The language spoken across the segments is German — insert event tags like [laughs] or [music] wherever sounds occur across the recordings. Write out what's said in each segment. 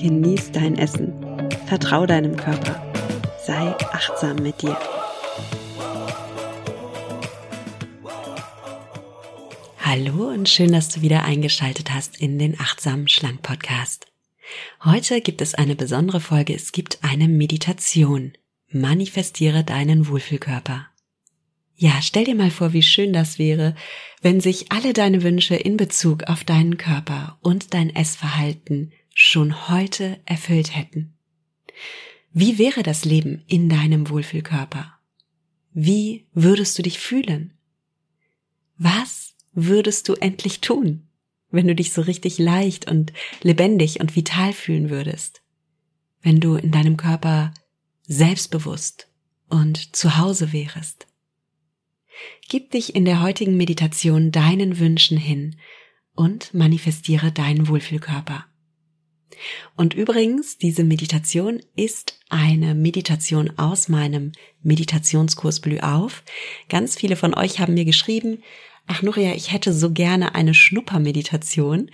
genieß dein Essen, vertrau deinem Körper, sei achtsam mit dir. Hallo und schön, dass du wieder eingeschaltet hast in den Achtsam Schlank Podcast. Heute gibt es eine besondere Folge, es gibt eine Meditation. Manifestiere deinen Wohlfühlkörper. Ja, stell dir mal vor, wie schön das wäre, wenn sich alle deine Wünsche in Bezug auf deinen Körper und dein Essverhalten schon heute erfüllt hätten. Wie wäre das Leben in deinem Wohlfühlkörper? Wie würdest du dich fühlen? Was würdest du endlich tun, wenn du dich so richtig leicht und lebendig und vital fühlen würdest? Wenn du in deinem Körper selbstbewusst und zu Hause wärest? Gib dich in der heutigen Meditation deinen Wünschen hin und manifestiere deinen Wohlfühlkörper. Und übrigens, diese Meditation ist eine Meditation aus meinem Meditationskurs Blüh auf. Ganz viele von euch haben mir geschrieben, ach Nuria, ich hätte so gerne eine Schnuppermeditation.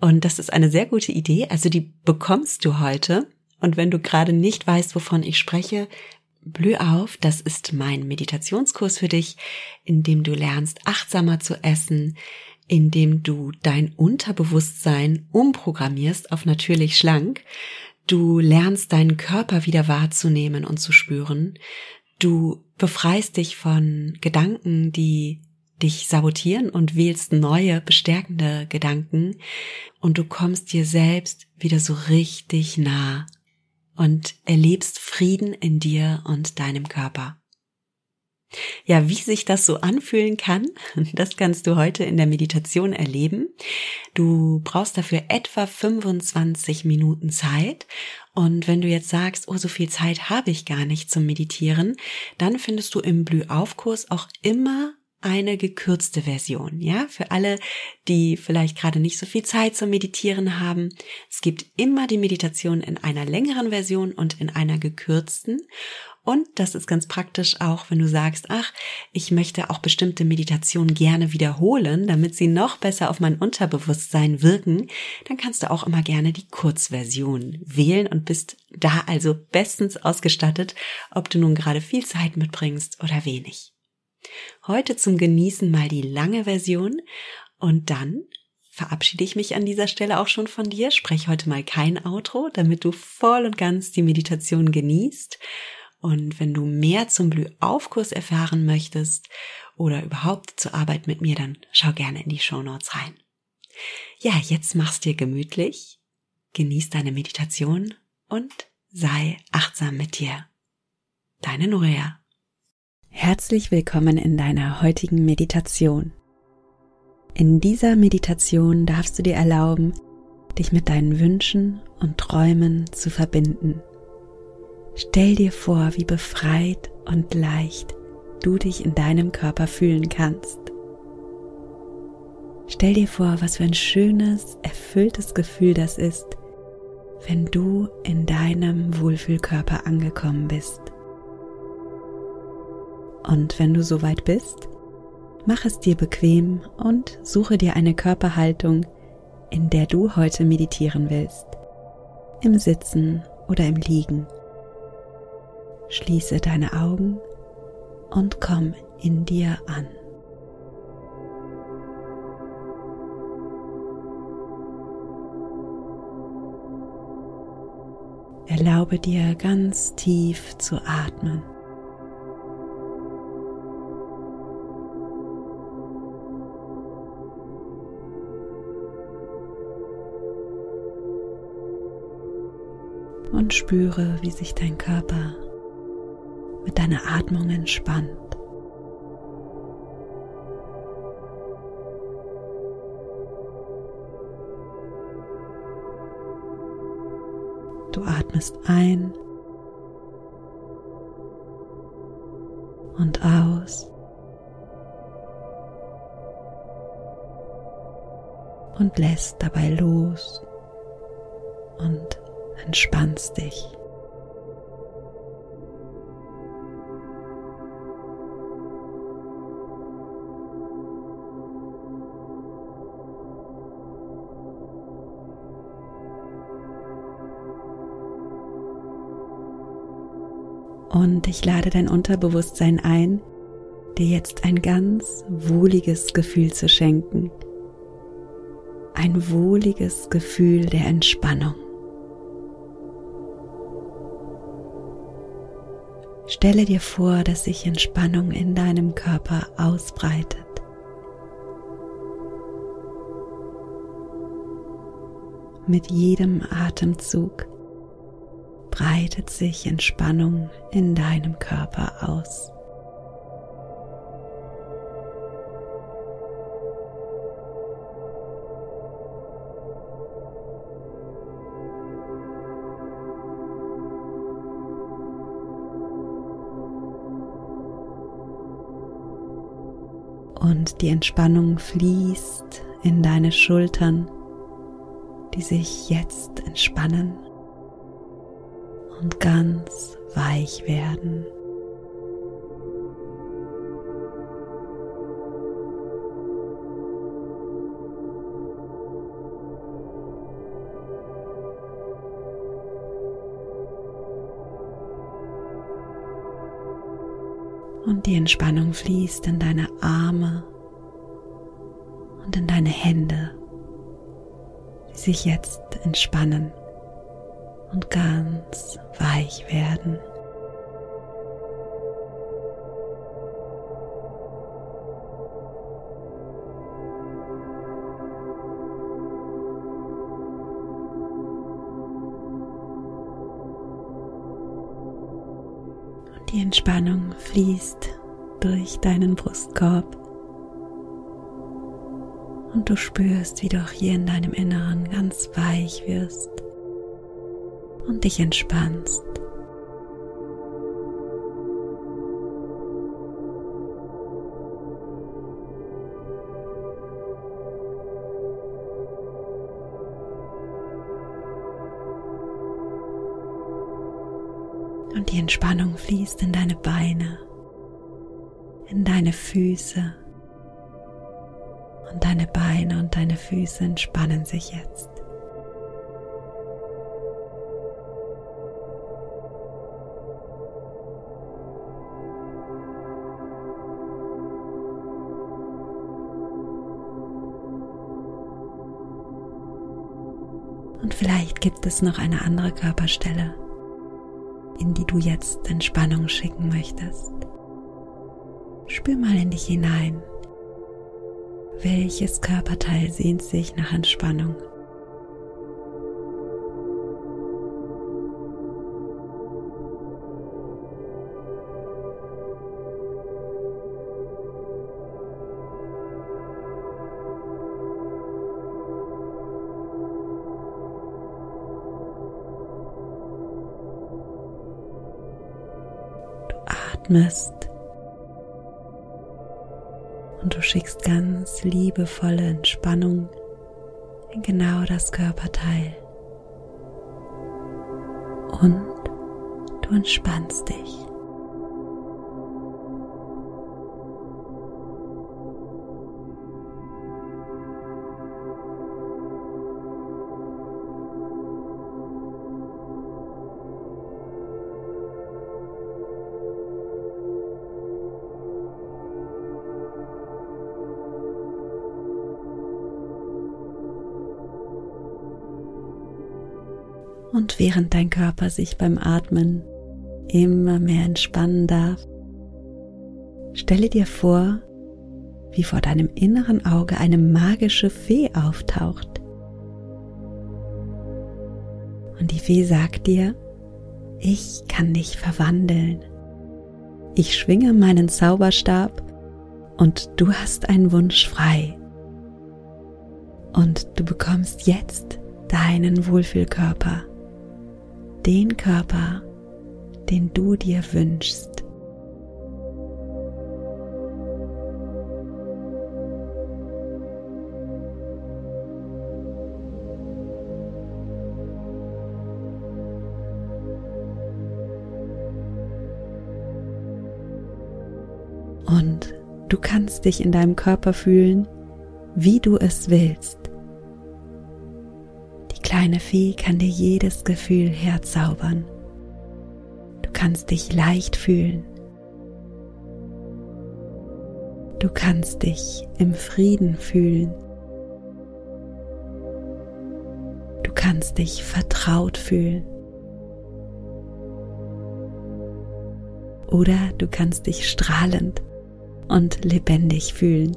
Und das ist eine sehr gute Idee. Also die bekommst du heute. Und wenn du gerade nicht weißt, wovon ich spreche, Blüh auf, das ist mein Meditationskurs für dich, in dem du lernst, achtsamer zu essen, in dem du dein Unterbewusstsein umprogrammierst auf natürlich schlank. Du lernst deinen Körper wieder wahrzunehmen und zu spüren. Du befreist dich von Gedanken, die dich sabotieren und wählst neue, bestärkende Gedanken und du kommst dir selbst wieder so richtig nah und erlebst Frieden in dir und deinem Körper. Ja, wie sich das so anfühlen kann, [laughs] das kannst du heute in der Meditation erleben. Du brauchst dafür etwa 25 Minuten Zeit. Und wenn du jetzt sagst, oh, so viel Zeit habe ich gar nicht zum Meditieren, dann findest du im Blühaufkurs auch immer eine gekürzte Version, ja, für alle, die vielleicht gerade nicht so viel Zeit zum Meditieren haben. Es gibt immer die Meditation in einer längeren Version und in einer gekürzten. Und das ist ganz praktisch auch, wenn du sagst, ach, ich möchte auch bestimmte Meditationen gerne wiederholen, damit sie noch besser auf mein Unterbewusstsein wirken, dann kannst du auch immer gerne die Kurzversion wählen und bist da also bestens ausgestattet, ob du nun gerade viel Zeit mitbringst oder wenig. Heute zum Genießen mal die lange Version und dann verabschiede ich mich an dieser Stelle auch schon von dir. Spreche heute mal kein Outro, damit du voll und ganz die Meditation genießt. Und wenn du mehr zum Blühaufkurs erfahren möchtest oder überhaupt zur Arbeit mit mir, dann schau gerne in die Show Notes rein. Ja, jetzt mach's dir gemütlich, genieß deine Meditation und sei achtsam mit dir. Deine Nuria. Herzlich willkommen in deiner heutigen Meditation. In dieser Meditation darfst du dir erlauben, dich mit deinen Wünschen und Träumen zu verbinden. Stell dir vor, wie befreit und leicht du dich in deinem Körper fühlen kannst. Stell dir vor, was für ein schönes, erfülltes Gefühl das ist, wenn du in deinem Wohlfühlkörper angekommen bist. Und wenn du soweit bist, mach es dir bequem und suche dir eine Körperhaltung, in der du heute meditieren willst. Im Sitzen oder im Liegen. Schließe deine Augen und komm in dir an. Erlaube dir ganz tief zu atmen. und spüre, wie sich dein Körper mit deiner Atmung entspannt. Du atmest ein und aus. Und lässt dabei los und entspannst dich. Und ich lade dein Unterbewusstsein ein, dir jetzt ein ganz wohliges Gefühl zu schenken. Ein wohliges Gefühl der Entspannung. Stelle dir vor, dass sich Entspannung in deinem Körper ausbreitet. Mit jedem Atemzug breitet sich Entspannung in deinem Körper aus. Und die Entspannung fließt in deine Schultern, die sich jetzt entspannen und ganz weich werden. Und die Entspannung fließt in deine Arme und in deine Hände, die sich jetzt entspannen und ganz weich werden. Und die Entspannung fließt durch deinen Brustkorb und du spürst, wie du auch hier in deinem Inneren ganz weich wirst und dich entspannst. Und die Entspannung fließt in deine Beine, in deine Füße. Und deine Beine und deine Füße entspannen sich jetzt. Und vielleicht gibt es noch eine andere Körperstelle, in die du jetzt Entspannung schicken möchtest. Spür mal in dich hinein. Welches Körperteil sehnt sich nach Entspannung? Atmest und du schickst ganz liebevolle Entspannung in genau das Körperteil. Und du entspannst dich. Und während dein Körper sich beim Atmen immer mehr entspannen darf, stelle dir vor, wie vor deinem inneren Auge eine magische Fee auftaucht. Und die Fee sagt dir, ich kann dich verwandeln. Ich schwinge meinen Zauberstab und du hast einen Wunsch frei. Und du bekommst jetzt deinen Wohlfühlkörper den Körper, den du dir wünschst. Und du kannst dich in deinem Körper fühlen, wie du es willst. Kleine Fee kann dir jedes Gefühl herzaubern. Du kannst dich leicht fühlen. Du kannst dich im Frieden fühlen. Du kannst dich vertraut fühlen. Oder du kannst dich strahlend und lebendig fühlen.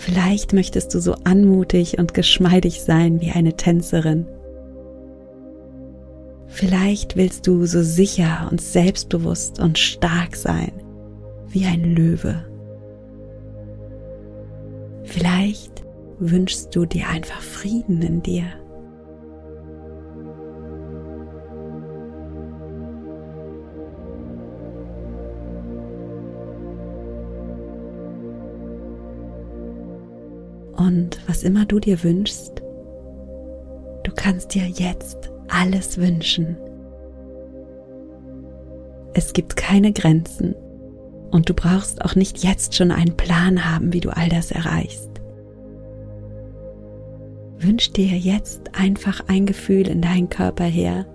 Vielleicht möchtest du so anmutig und geschmeidig sein wie eine Tänzerin. Vielleicht willst du so sicher und selbstbewusst und stark sein wie ein Löwe. Vielleicht wünschst du dir einfach Frieden in dir. Was immer du dir wünschst, du kannst dir jetzt alles wünschen. Es gibt keine Grenzen und du brauchst auch nicht jetzt schon einen Plan haben, wie du all das erreichst. Wünsch dir jetzt einfach ein Gefühl in deinen Körper her.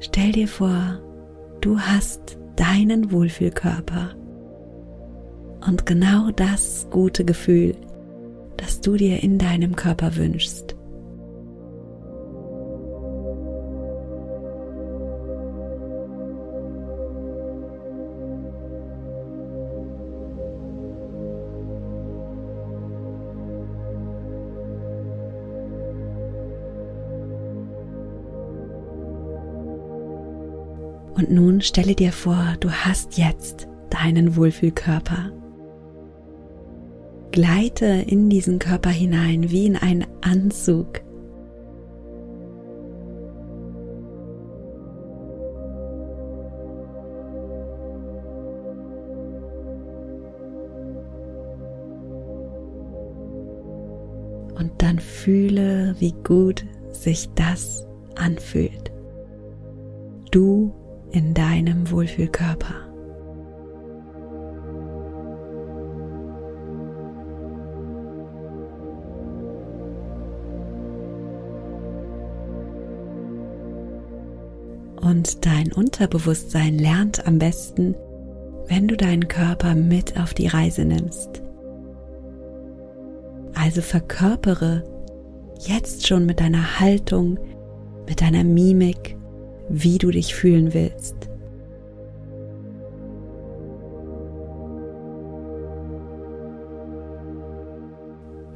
Stell dir vor, du hast deinen Wohlfühlkörper und genau das gute Gefühl, das du dir in deinem Körper wünschst. Und nun stelle dir vor, du hast jetzt deinen Wohlfühlkörper. Gleite in diesen Körper hinein wie in einen Anzug. Und dann fühle, wie gut sich das anfühlt. Du in deinem Wohlfühlkörper. Und dein Unterbewusstsein lernt am besten, wenn du deinen Körper mit auf die Reise nimmst. Also verkörpere jetzt schon mit deiner Haltung, mit deiner Mimik, wie du dich fühlen willst.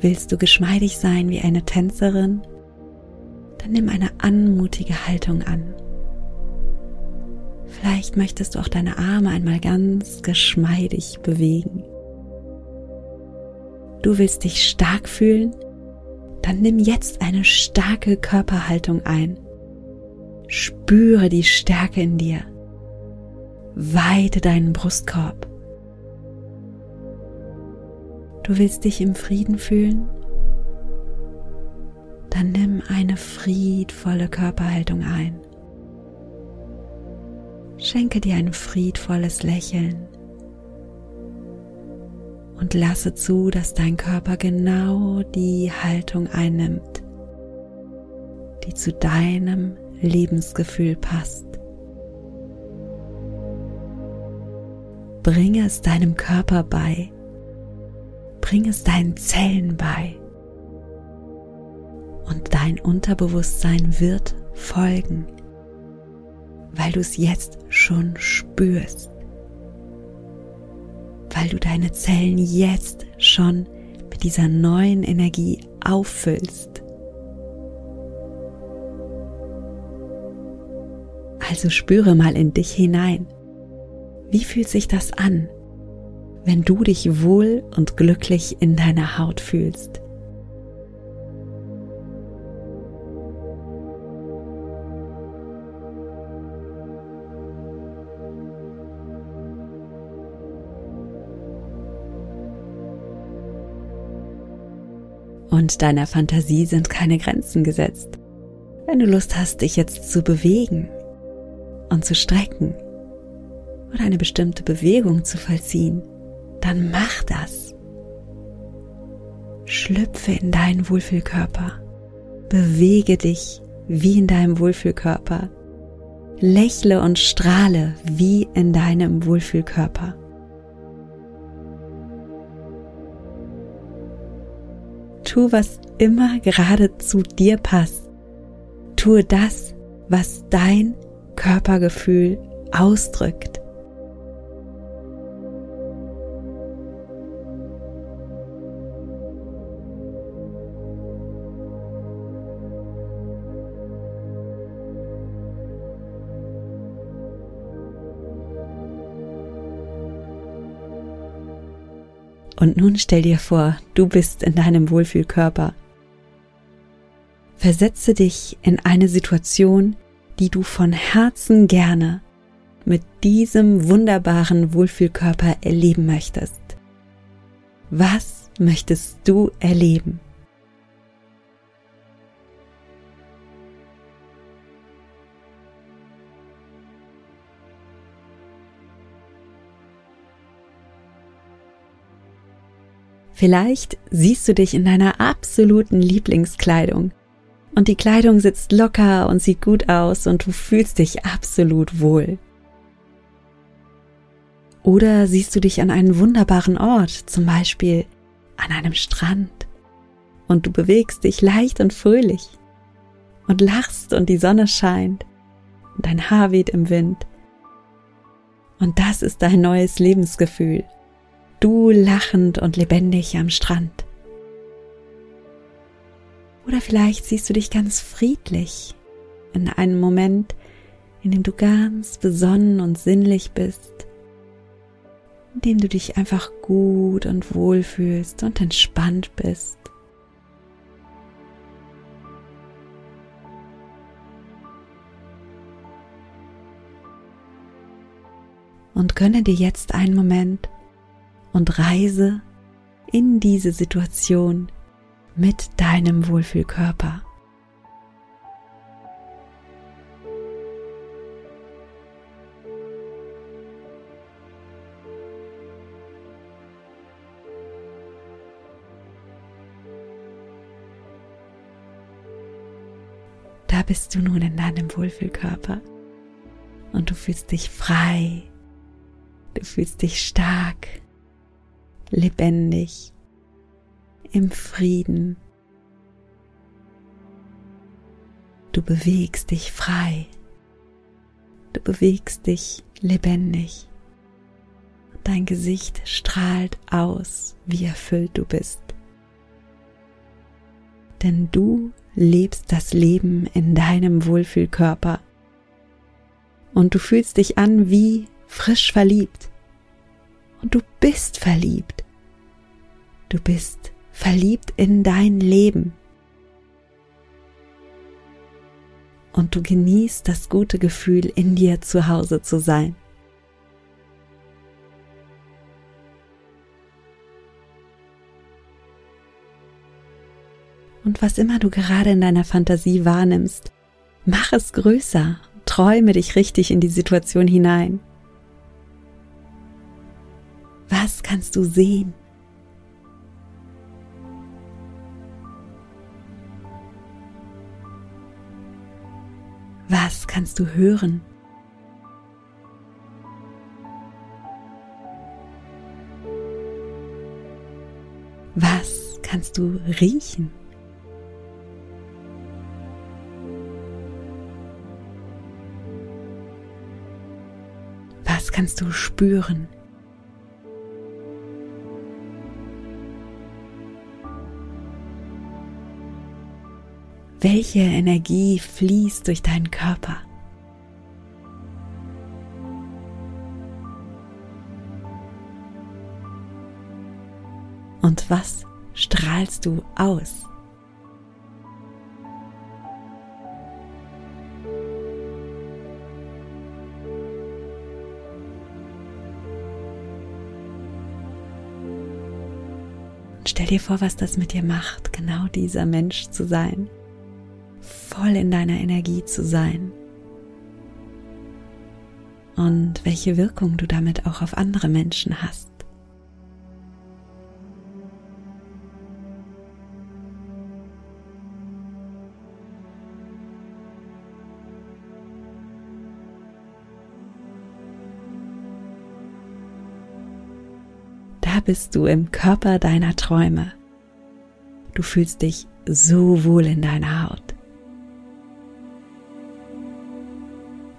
Willst du geschmeidig sein wie eine Tänzerin? Dann nimm eine anmutige Haltung an. Vielleicht möchtest du auch deine Arme einmal ganz geschmeidig bewegen. Du willst dich stark fühlen? Dann nimm jetzt eine starke Körperhaltung ein. Spüre die Stärke in dir. Weite deinen Brustkorb. Du willst dich im Frieden fühlen? Dann nimm eine friedvolle Körperhaltung ein. Schenke dir ein friedvolles Lächeln und lasse zu, dass dein Körper genau die Haltung einnimmt, die zu deinem Lebensgefühl passt. Bringe es deinem Körper bei. Bring es deinen Zellen bei. Und dein Unterbewusstsein wird folgen, weil du es jetzt schon spürst. Weil du deine Zellen jetzt schon mit dieser neuen Energie auffüllst. Also spüre mal in dich hinein. Wie fühlt sich das an, wenn du dich wohl und glücklich in deiner Haut fühlst? Und deiner Fantasie sind keine Grenzen gesetzt. Wenn du Lust hast, dich jetzt zu bewegen und zu strecken oder eine bestimmte Bewegung zu vollziehen, dann mach das. Schlüpfe in deinen Wohlfühlkörper. Bewege dich wie in deinem Wohlfühlkörper. Lächle und strahle wie in deinem Wohlfühlkörper. Tu, was immer gerade zu dir passt. Tue das, was dein Körpergefühl ausdrückt. Und nun stell dir vor, du bist in deinem Wohlfühlkörper. Versetze dich in eine Situation, die du von Herzen gerne mit diesem wunderbaren Wohlfühlkörper erleben möchtest. Was möchtest du erleben? Vielleicht siehst du dich in deiner absoluten Lieblingskleidung. Und die Kleidung sitzt locker und sieht gut aus und du fühlst dich absolut wohl. Oder siehst du dich an einem wunderbaren Ort, zum Beispiel an einem Strand, und du bewegst dich leicht und fröhlich. Und lachst und die Sonne scheint. Und dein Haar weht im Wind. Und das ist dein neues Lebensgefühl du lachend und lebendig am Strand. Oder vielleicht siehst du dich ganz friedlich in einem Moment, in dem du ganz besonnen und sinnlich bist, in dem du dich einfach gut und wohl fühlst und entspannt bist. Und gönne dir jetzt einen Moment, und reise in diese Situation mit deinem Wohlfühlkörper. Da bist du nun in deinem Wohlfühlkörper und du fühlst dich frei, du fühlst dich stark, lebendig, im Frieden. Du bewegst dich frei. Du bewegst dich lebendig. Dein Gesicht strahlt aus, wie erfüllt du bist. Denn du lebst das Leben in deinem Wohlfühlkörper. Und du fühlst dich an wie frisch verliebt und du bist verliebt. Du bist verliebt in dein Leben. Und du genießt das gute Gefühl, in dir zu Hause zu sein. Und was immer du gerade in deiner Fantasie wahrnimmst, mach es größer, träume dich richtig in die Situation hinein. Kannst du sehen? Was kannst du hören? Was kannst du riechen? Was kannst du spüren? Welche Energie fließt durch deinen Körper? Und was strahlst du aus? Stell dir vor, was das mit dir macht, genau dieser Mensch zu sein voll in deiner Energie zu sein und welche Wirkung du damit auch auf andere Menschen hast. Da bist du im Körper deiner Träume. Du fühlst dich so wohl in deiner Haut.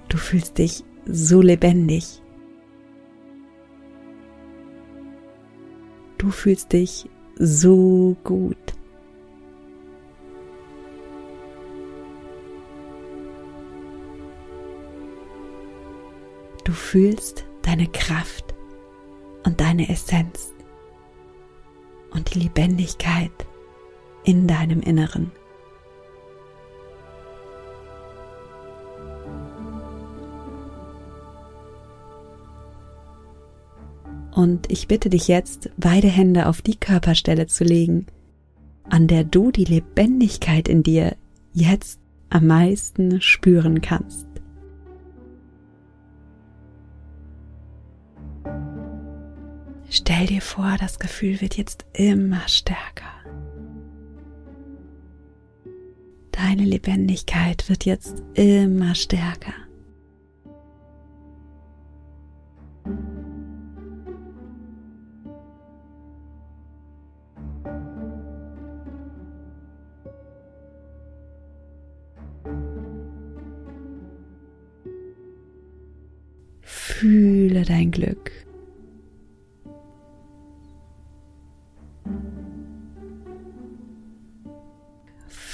Du fühlst dich so lebendig. Du fühlst dich so gut. Du fühlst deine Kraft und deine Essenz und die Lebendigkeit in deinem Inneren. Und ich bitte dich jetzt, beide Hände auf die Körperstelle zu legen, an der du die Lebendigkeit in dir jetzt am meisten spüren kannst. Stell dir vor, das Gefühl wird jetzt immer stärker. Deine Lebendigkeit wird jetzt immer stärker.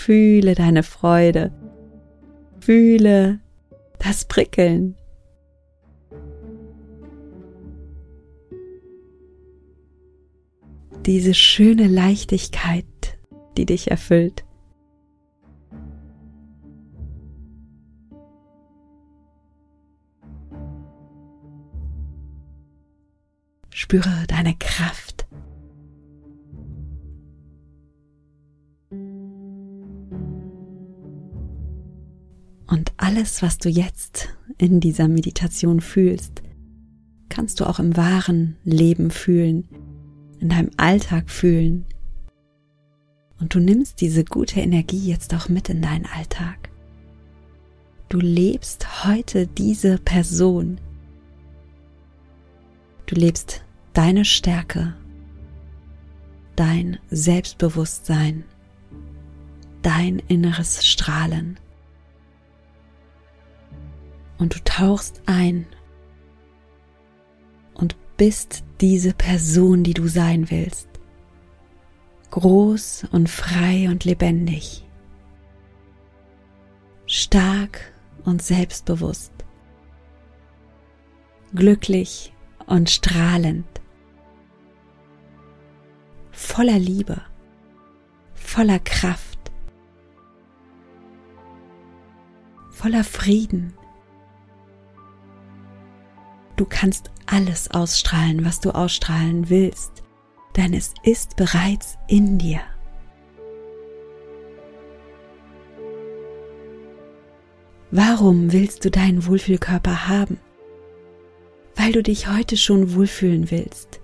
Fühle deine Freude. Fühle das Prickeln. Diese schöne Leichtigkeit, die dich erfüllt. Spüre deine Kraft. Alles, was du jetzt in dieser Meditation fühlst, kannst du auch im wahren Leben fühlen, in deinem Alltag fühlen. Und du nimmst diese gute Energie jetzt auch mit in deinen Alltag. Du lebst heute diese Person. Du lebst deine Stärke, dein Selbstbewusstsein, dein inneres Strahlen und du tauchst ein und bist diese Person, die du sein willst. Groß und frei und lebendig. Stark und selbstbewusst. Glücklich und strahlend. Voller Liebe. Voller Kraft. Voller Frieden Du kannst alles ausstrahlen, was du ausstrahlen willst, denn es ist bereits in dir. Warum willst du deinen Wohlfühlkörper haben? Weil du dich heute schon wohlfühlen willst,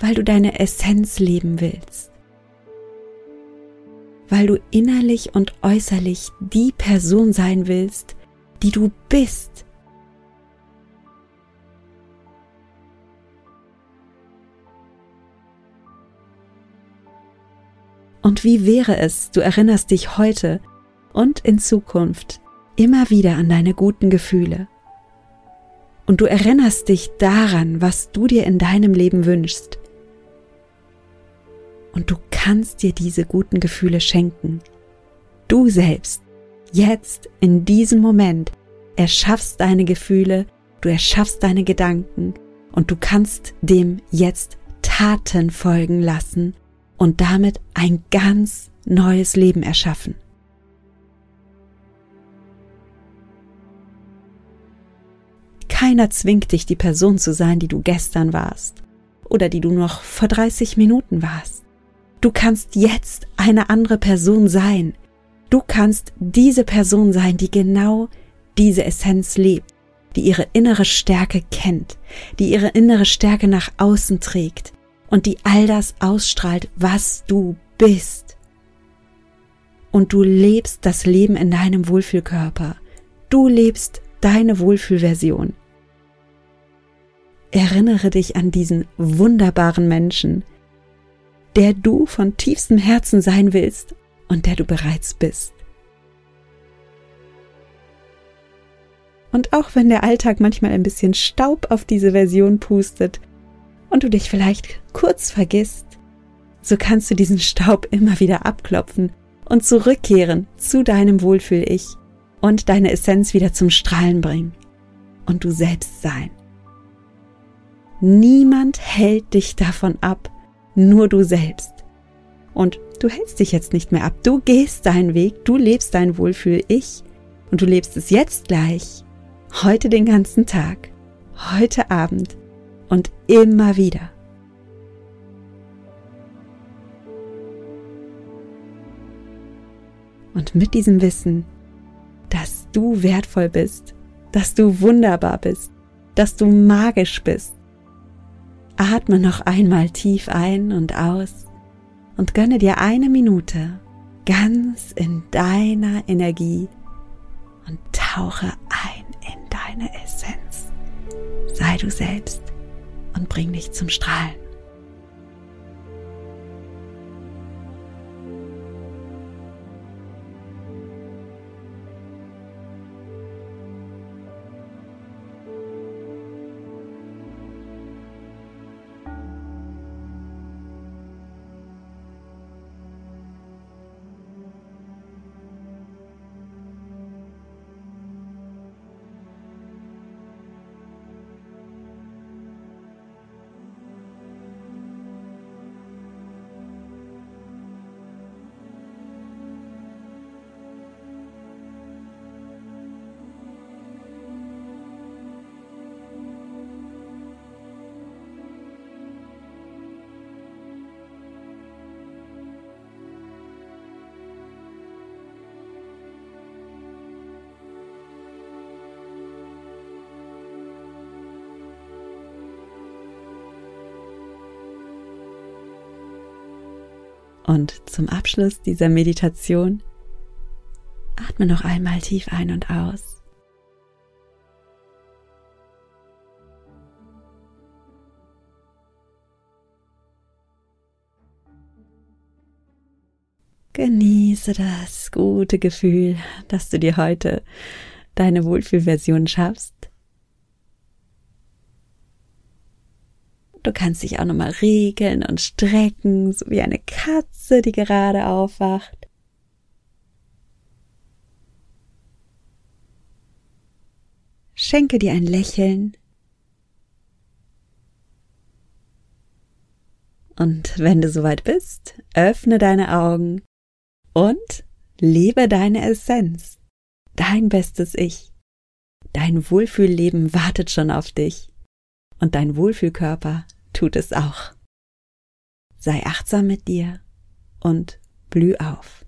weil du deine Essenz leben willst, weil du innerlich und äußerlich die Person sein willst, die du bist Und wie wäre es, du erinnerst dich heute und in Zukunft immer wieder an deine guten Gefühle. Und du erinnerst dich daran, was du dir in deinem Leben wünschst. Und du kannst dir diese guten Gefühle schenken. Du selbst, jetzt, in diesem Moment, erschaffst deine Gefühle, du erschaffst deine Gedanken und du kannst dem jetzt Taten folgen lassen und damit ein ganz neues Leben erschaffen. Keiner zwingt dich, die Person zu sein, die du gestern warst oder die du noch vor 30 Minuten warst. Du kannst jetzt eine andere Person sein. Du kannst diese Person sein, die genau diese Essenz lebt, die ihre innere Stärke kennt, die ihre innere Stärke nach außen trägt und die all das ausstrahlt, was du bist. Und du lebst das Leben in deinem Wohlfühlkörper. Du lebst deine Wohlfühlversion. Erinnere dich an diesen wunderbaren Menschen, der du von tiefstem Herzen sein willst und der du bereits bist. Und auch wenn der Alltag manchmal ein bisschen Staub auf diese Version pustet und du dich vielleicht kurz vergisst, so kannst du diesen Staub immer wieder abklopfen und zurückkehren zu deinem Wohlfühl-Ich und deine Essenz wieder zum Strahlen bringen und du selbst sein. Niemand hält dich davon ab, nur du selbst. Und du hältst dich jetzt nicht mehr ab. Du gehst deinen Weg, du lebst dein Wohlfühl-Ich und du lebst es jetzt gleich, heute den ganzen Tag, heute Abend und immer wieder. Und mit diesem Wissen, dass du wertvoll bist, dass du wunderbar bist, dass du magisch bist, Atme noch einmal tief ein und aus und gönne dir eine Minute ganz in deiner Energie und tauche ein in deine Essenz. Sei du selbst und bring dich zum Strahlen. Und zum Abschluss dieser Meditation atme noch einmal tief ein und aus. Genieße das gute Gefühl, dass du dir heute deine Wohlfühlversion schaffst. Du kannst dich auch nochmal regeln und strecken, so wie eine Katze, die gerade aufwacht. Schenke dir ein Lächeln. Und wenn du soweit bist, öffne deine Augen und lebe deine Essenz, dein bestes Ich. Dein Wohlfühlleben wartet schon auf dich und dein Wohlfühlkörper tut es auch. Sei achtsam mit dir und blüh auf.